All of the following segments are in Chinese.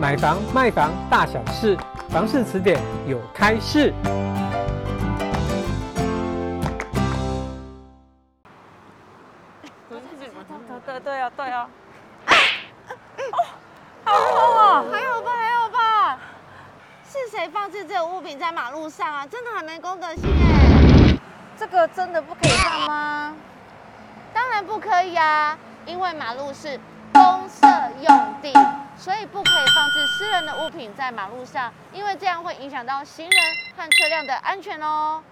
买房卖房大小事，房事词典有开市。对对对啊，对啊。哦，好痛啊！还好吧，还好吧。是谁放置这个物品在马路上啊？真的很没公德心哎。这个真的不可以放吗？当然不可以啊，因为马路是公社用不可以放置私人的物品在马路上，因为这样会影响到行人和车辆的安全哦。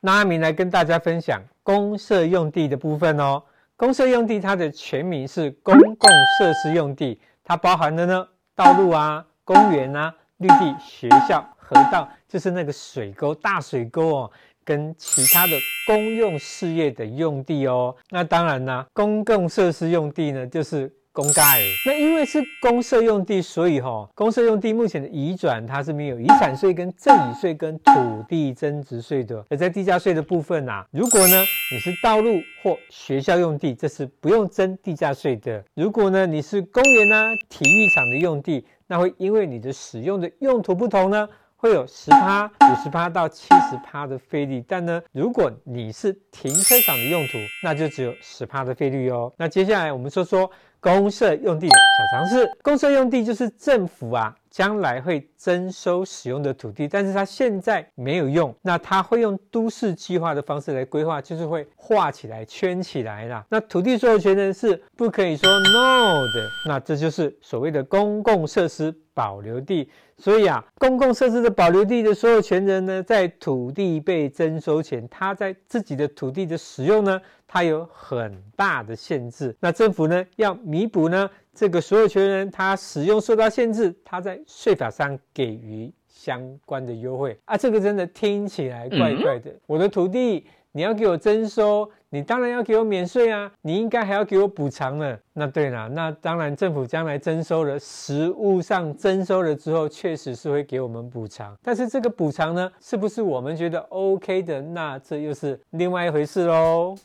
那阿明来跟大家分享公设用地的部分哦。公设用地它的全名是公共设施用地，它包含了呢道路啊、公园啊、绿地、学校、河道，就是那个水沟、大水沟哦。跟其他的公用事业的用地哦，那当然啦，公共设施用地呢就是公盖。那因为是公社用地，所以哈、哦，公社用地目前的移转它是没有遗产税、跟赠与税、跟土地增值税的。而在地价税的部分啊，如果呢你是道路或学校用地，这是不用征地价税的。如果呢你是公园啊、体育场的用地，那会因为你的使用的用途不同呢。会有十趴、五十趴到七十趴的费率，但呢，如果你是停车场的用途，那就只有十趴的费率哦。那接下来我们说说公社用地的小常识。公社用地就是政府啊将来会征收使用的土地，但是它现在没有用，那它会用都市计划的方式来规划，就是会画起来、圈起来啦。那土地所有权人是不可以说 no 的，那这就是所谓的公共设施保留地。所以啊，公共设施的保留地的所有权人呢，在土地被征收前，他在自己的土地的使用呢，他有很大的限制。那政府呢，要弥补呢这个所有权人他使用受到限制，他在税法上给予相关的优惠啊。这个真的听起来怪怪的，嗯、我的土地。你要给我征收，你当然要给我免税啊！你应该还要给我补偿呢。那对了，那当然政府将来征收了，实物上征收了之后，确实是会给我们补偿。但是这个补偿呢，是不是我们觉得 OK 的？那这又是另外一回事喽。